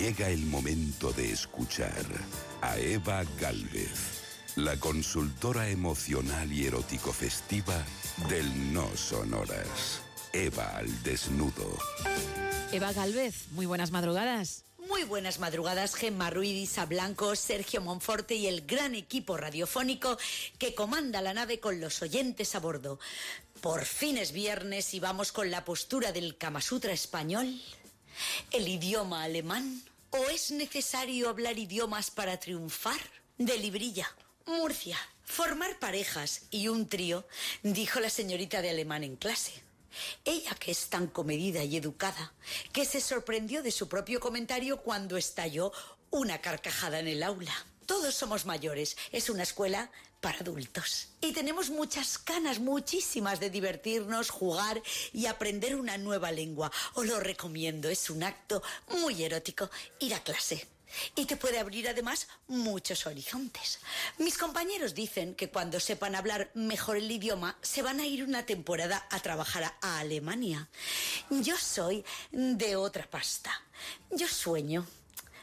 Llega el momento de escuchar a Eva Galvez, la consultora emocional y erótico festiva del No Sonoras. Eva al desnudo. Eva Galvez, muy buenas madrugadas. Muy buenas madrugadas, Gemma Ruiz, Isa Blanco, Sergio Monforte y el gran equipo radiofónico que comanda la nave con los oyentes a bordo. Por fin es viernes y vamos con la postura del Kama Sutra español, el idioma alemán. ¿O es necesario hablar idiomas para triunfar? De Librilla, Murcia, formar parejas y un trío, dijo la señorita de alemán en clase. Ella, que es tan comedida y educada, que se sorprendió de su propio comentario cuando estalló una carcajada en el aula. Todos somos mayores, es una escuela para adultos. Y tenemos muchas ganas, muchísimas, de divertirnos, jugar y aprender una nueva lengua. Os lo recomiendo, es un acto muy erótico ir a clase. Y te puede abrir además muchos horizontes. Mis compañeros dicen que cuando sepan hablar mejor el idioma se van a ir una temporada a trabajar a Alemania. Yo soy de otra pasta. Yo sueño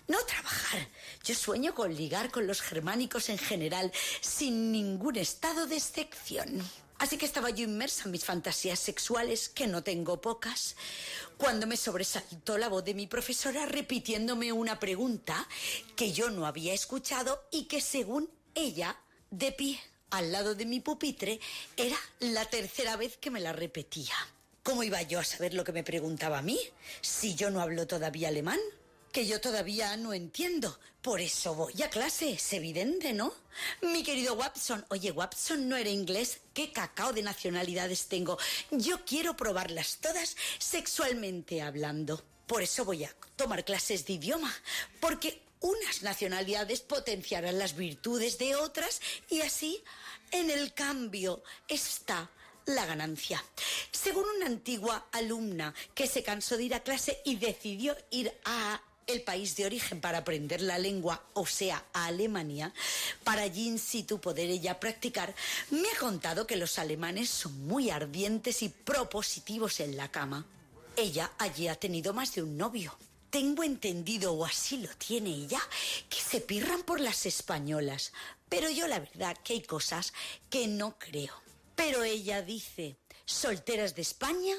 no trabajar. Yo sueño con ligar con los germánicos en general, sin ningún estado de excepción. Así que estaba yo inmersa en mis fantasías sexuales, que no tengo pocas, cuando me sobresaltó la voz de mi profesora repitiéndome una pregunta que yo no había escuchado y que según ella, de pie, al lado de mi pupitre, era la tercera vez que me la repetía. ¿Cómo iba yo a saber lo que me preguntaba a mí, si yo no hablo todavía alemán? Que yo todavía no entiendo. Por eso voy a clase, es evidente, ¿no? Mi querido Watson, oye, Watson no era inglés, ¿qué cacao de nacionalidades tengo? Yo quiero probarlas todas sexualmente hablando. Por eso voy a tomar clases de idioma, porque unas nacionalidades potenciarán las virtudes de otras y así en el cambio está la ganancia. Según una antigua alumna que se cansó de ir a clase y decidió ir a el país de origen para aprender la lengua, o sea, a Alemania, para allí in situ poder ella practicar, me ha contado que los alemanes son muy ardientes y propositivos en la cama. Ella allí ha tenido más de un novio. Tengo entendido, o así lo tiene ella, que se pirran por las españolas. Pero yo la verdad que hay cosas que no creo. Pero ella dice, solteras de España,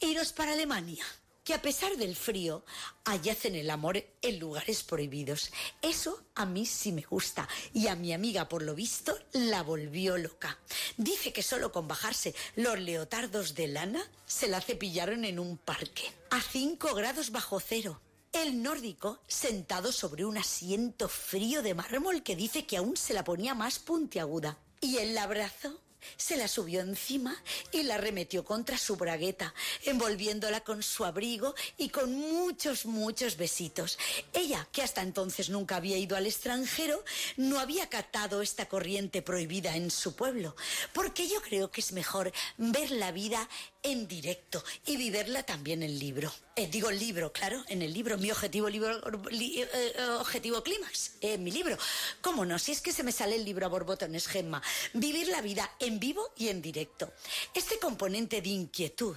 iros para Alemania que a pesar del frío hallacen el amor en lugares prohibidos. Eso a mí sí me gusta y a mi amiga por lo visto la volvió loca. Dice que solo con bajarse los leotardos de lana se la cepillaron en un parque a 5 grados bajo cero. El nórdico, sentado sobre un asiento frío de mármol que dice que aún se la ponía más puntiaguda. Y el abrazo se la subió encima y la remetió contra su bragueta, envolviéndola con su abrigo y con muchos, muchos besitos. Ella, que hasta entonces nunca había ido al extranjero, no había catado esta corriente prohibida en su pueblo, porque yo creo que es mejor ver la vida en directo y vivirla también en libro. Eh, digo libro, claro, en el libro, mi objetivo libro, eh, eh, objetivo clímax, en mi libro. ¿Cómo no? Si es que se me sale el libro a borbotones, Gemma. Vivir la vida en vivo y en directo. Este componente de inquietud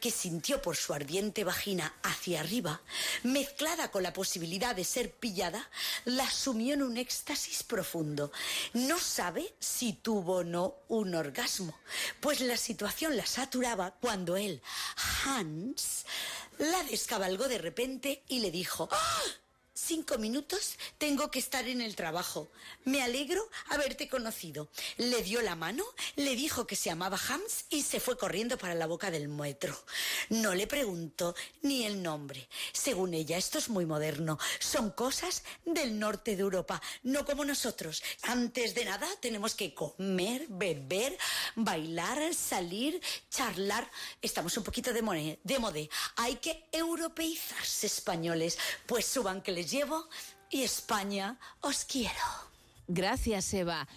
que sintió por su ardiente vagina hacia arriba, mezclada con la posibilidad de ser pillada, la sumió en un éxtasis profundo. No sabe si tuvo o no un orgasmo, pues la situación la saturaba cuando él, Hans, la descabalgó de repente y le dijo, ¡Ah! Cinco minutos tengo que estar en el trabajo. Me alegro haberte conocido. Le dio la mano, le dijo que se llamaba Hams y se fue corriendo para la boca del metro. No le preguntó ni el nombre. Según ella, esto es muy moderno. Son cosas del norte de Europa, no como nosotros. Antes de nada tenemos que comer, beber, bailar, salir, charlar. Estamos un poquito de, mode, de. Hay que europeizarse españoles, pues suban que les llevo y España os quiero. Gracias, Eva.